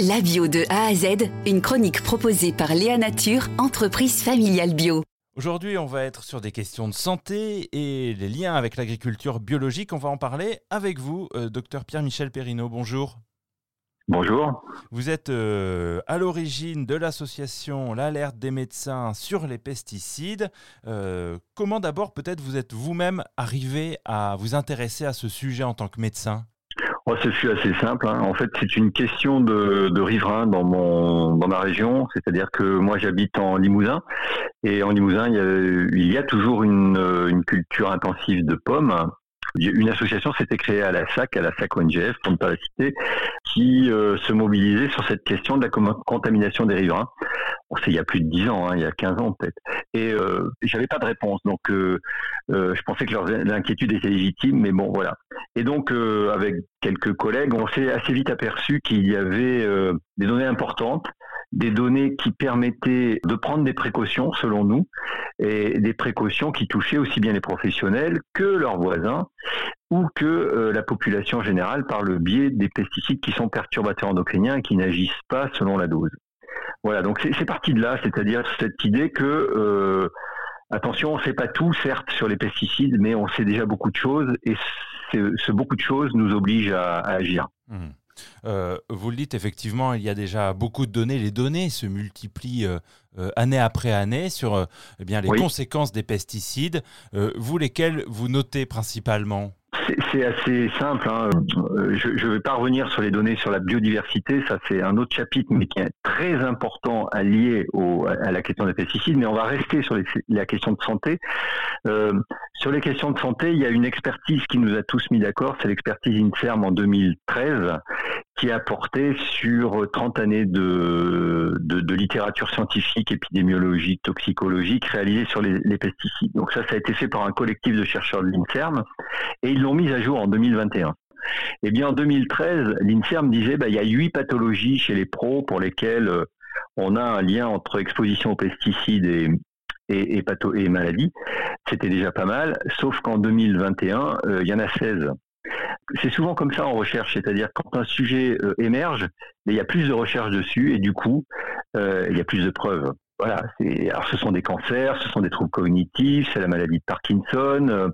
La bio de A à Z, une chronique proposée par Léa Nature, entreprise familiale bio. Aujourd'hui, on va être sur des questions de santé et les liens avec l'agriculture biologique. On va en parler avec vous, euh, docteur Pierre-Michel Perrineau. Bonjour. Bonjour. Vous êtes euh, à l'origine de l'association L'Alerte des médecins sur les pesticides. Euh, comment d'abord peut-être vous êtes vous-même arrivé à vous intéresser à ce sujet en tant que médecin? Oh, ce fut assez simple. Hein. En fait, c'est une question de, de riverain dans mon dans ma région. C'est-à-dire que moi, j'habite en Limousin et en Limousin, il y a, il y a toujours une, une culture intensive de pommes une association s'était créée à la SAC, à la SAC ONGF, pour ne pas la citer, qui euh, se mobilisait sur cette question de la contamination des riverains. c'est il y a plus de 10 ans, hein, il y a 15 ans peut-être. Et euh, j'avais pas de réponse, donc euh, euh, je pensais que leur inquiétude était légitime, mais bon voilà. Et donc avec quelques collègues, on s'est assez vite aperçu qu'il y avait des données importantes des données qui permettaient de prendre des précautions, selon nous, et des précautions qui touchaient aussi bien les professionnels que leurs voisins ou que euh, la population générale par le biais des pesticides qui sont perturbateurs endocriniens et qui n'agissent pas selon la dose. Voilà, donc c'est parti de là, c'est-à-dire cette idée que, euh, attention, on ne sait pas tout, certes, sur les pesticides, mais on sait déjà beaucoup de choses, et ce, beaucoup de choses nous oblige à, agir. Mmh. Euh, vous le dites, effectivement, il y a déjà beaucoup de données. Les données se multiplient euh, euh, année après année sur eh bien, les conséquences des pesticides. vous, lesquels vous notez principalement? C'est assez simple. Hein. Je ne vais pas revenir sur les données sur la biodiversité, ça c'est un autre chapitre, mais qui est très important à lier au, à la question des pesticides. Mais on va rester sur la question de santé. sur les questions de santé, il y a une expertise qui nous a tous mis d'accord, c'est l'expertise INSERM en 2013, qui a porté sur 30 années de, de, littérature scientifique, épidémiologique, toxicologique réalisée sur les, les, pesticides. Donc ça, ça a été fait par un collectif de chercheurs de l'INSERM et ils l'ont mise à jour en 2021. Eh bien, en 2013, l'INSERM disait bah, il y a huit pathologies chez les pros pour lesquelles euh, on a un lien entre exposition aux pesticides et, et, et, et maladies. C'était déjà pas mal, sauf qu'en 2021, euh, il y en a 16. C'est souvent comme ça en recherche, c'est-à-dire quand un sujet euh, émerge, il y a plus de recherches dessus et du coup, euh, il y a plus de preuves. Voilà, alors ce sont des cancers, ce sont des troubles cognitifs, c'est la maladie de Parkinson,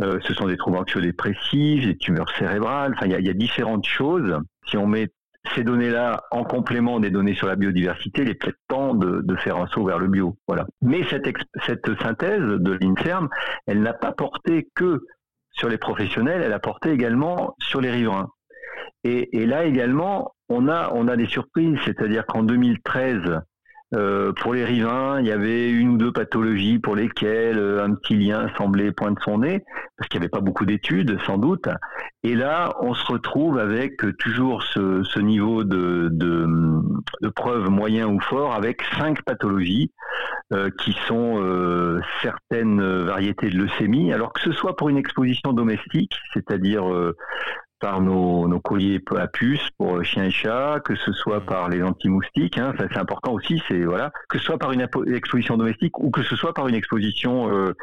euh, ce sont des troubles anxio-dépressifs, des tumeurs cérébrales. Enfin, il y, a, il y a différentes choses. Si on met ces données-là en complément des données sur la biodiversité, il est peut-être temps de, de, faire un saut vers le bio. Voilà. Mais cette, cette synthèse de l'INSERM, elle n'a pas porté que sur les professionnels, elle a porté également sur les riverains. Et, là également, on a, on a des surprises, c'est-à-dire qu'en 2013, euh, pour les riverains, il y avait une ou deux pathologies pour lesquelles euh, un petit lien semblait poindre son nez, parce qu'il n'y avait pas beaucoup d'études, sans doute. Et là, on se retrouve avec toujours ce, niveau de, de, preuves moyen ou fort, avec cinq pathologies euh, qui sont euh, certaines variétés de leucémie, alors que ce soit pour une exposition domestique, c'est-à-dire par nos, nos, colliers à puces pour chiens et chats, que ce soit mmh. par les anti-moustiques, hein, ça c'est important aussi, c'est voilà, que ce soit par une exposition domestique ou que ce soit par une exposition euh,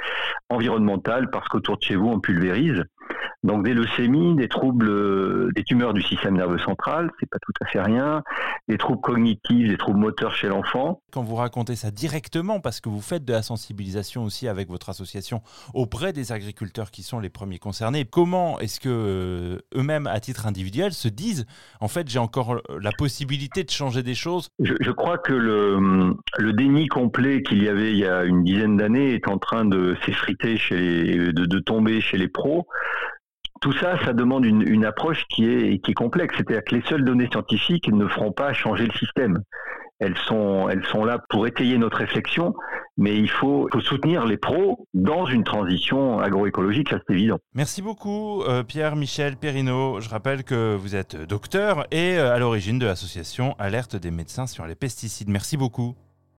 environnementale, parce qu'autour de chez vous on pulvérise. Donc des leucémies, des troubles, euh, des tumeurs du système nerveux central, c'est pas tout à fait rien, des troubles cognitifs, des troubles moteurs chez l'enfant. Quand vous racontez ça directement, parce que vous faites de la sensibilisation aussi avec votre association auprès des agriculteurs qui sont les premiers concernés, comment est-ce que euh, eux-mêmes, à titre individuel, se disent en fait j'ai encore la possibilité de changer des choses je, je crois que le, le déni complet qu'il y avait il y a une dizaine d'années est en train de s'effriter chez les, de, de tomber chez les pros tout ça, ça demande une, approche qui est, complexe. C'est-à-dire que les seules données scientifiques ne feront pas changer le système. Elles sont, elles sont là pour étayer notre réflexion, mais il faut, faut soutenir les pros dans une transition agroécologique, ça c'est évident. Merci beaucoup euh, Pierre-Michel Perrineau. Je rappelle que vous êtes docteur et euh, à l'origine de l'association Alerte des médecins sur les pesticides. Merci beaucoup.